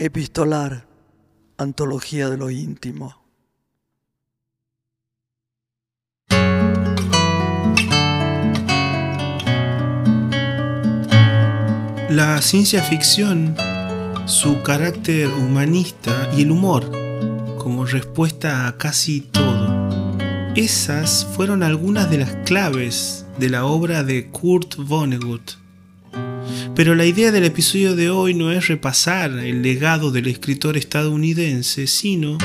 Epistolar, Antología de lo íntimo. La ciencia ficción, su carácter humanista y el humor como respuesta a casi todo. Esas fueron algunas de las claves de la obra de Kurt Vonnegut. Pero la idea del episodio de hoy no es repasar el legado del escritor estadounidense, sino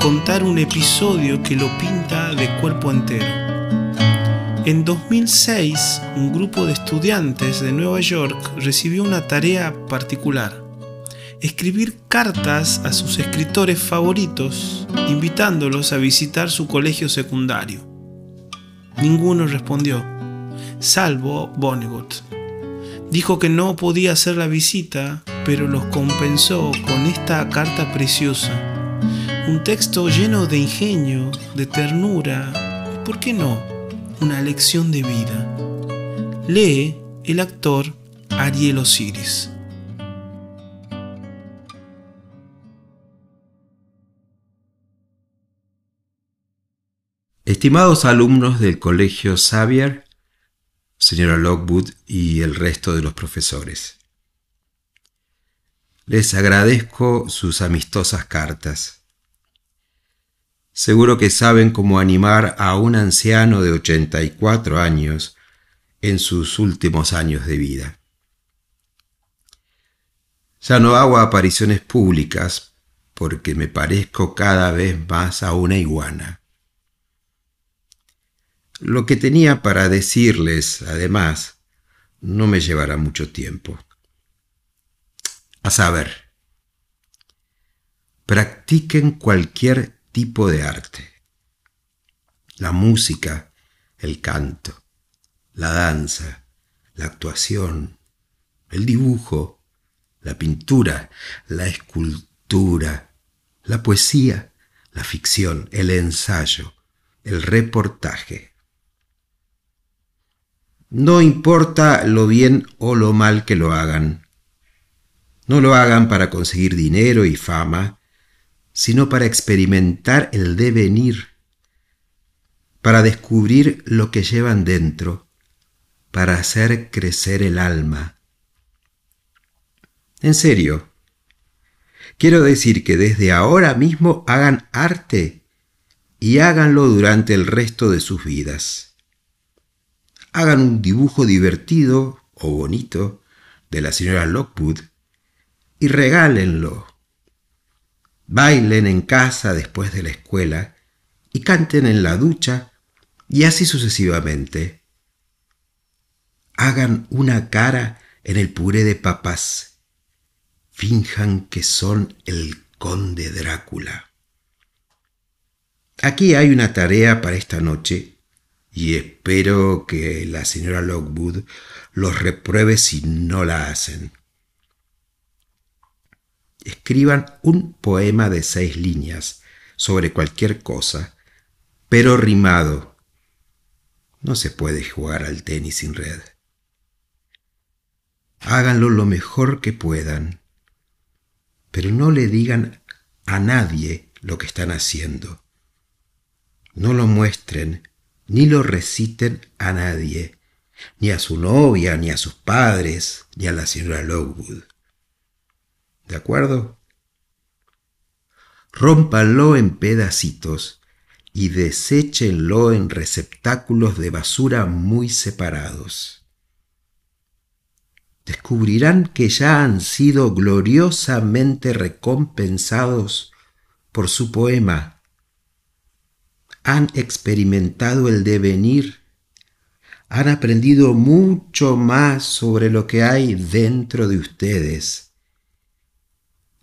contar un episodio que lo pinta de cuerpo entero. En 2006, un grupo de estudiantes de Nueva York recibió una tarea particular. Escribir cartas a sus escritores favoritos, invitándolos a visitar su colegio secundario. Ninguno respondió, salvo Vonnegut. Dijo que no podía hacer la visita, pero los compensó con esta carta preciosa. Un texto lleno de ingenio, de ternura y, ¿por qué no?, una lección de vida. Lee el actor Ariel Osiris. Estimados alumnos del Colegio Xavier, señora Lockwood y el resto de los profesores, les agradezco sus amistosas cartas. Seguro que saben cómo animar a un anciano de 84 años en sus últimos años de vida. Ya no hago apariciones públicas porque me parezco cada vez más a una iguana. Lo que tenía para decirles, además, no me llevará mucho tiempo. A saber, practiquen cualquier tipo de arte. La música, el canto, la danza, la actuación, el dibujo, la pintura, la escultura, la poesía, la ficción, el ensayo, el reportaje. No importa lo bien o lo mal que lo hagan. No lo hagan para conseguir dinero y fama, sino para experimentar el devenir, para descubrir lo que llevan dentro, para hacer crecer el alma. En serio, quiero decir que desde ahora mismo hagan arte y háganlo durante el resto de sus vidas. Hagan un dibujo divertido o bonito de la señora Lockwood y regálenlo bailen en casa después de la escuela y canten en la ducha y así sucesivamente. Hagan una cara en el puré de papas. Finjan que son el conde Drácula. Aquí hay una tarea para esta noche y espero que la señora Lockwood los repruebe si no la hacen escriban un poema de seis líneas sobre cualquier cosa, pero rimado. No se puede jugar al tenis sin red. Háganlo lo mejor que puedan, pero no le digan a nadie lo que están haciendo. No lo muestren ni lo reciten a nadie, ni a su novia, ni a sus padres, ni a la señora Lockwood. ¿De acuerdo? Rómpanlo en pedacitos y deséchenlo en receptáculos de basura muy separados. Descubrirán que ya han sido gloriosamente recompensados por su poema. Han experimentado el devenir han aprendido mucho más sobre lo que hay dentro de ustedes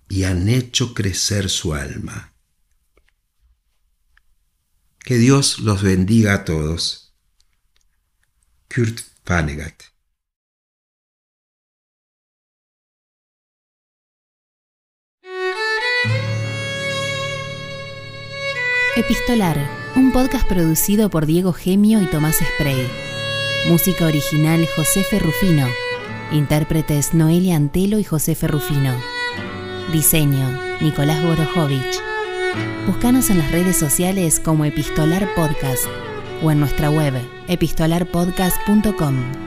y han hecho crecer su alma. Que Dios los bendiga a todos. Kurt Vanegat Epistolar, un podcast producido por Diego Gemio y Tomás Spray. Música original José Ferrufino. Intérpretes Noelia Antelo y José Ferrufino. Diseño, Nicolás Borojovich. Búscanos en las redes sociales como Epistolar Podcast o en nuestra web epistolarpodcast.com.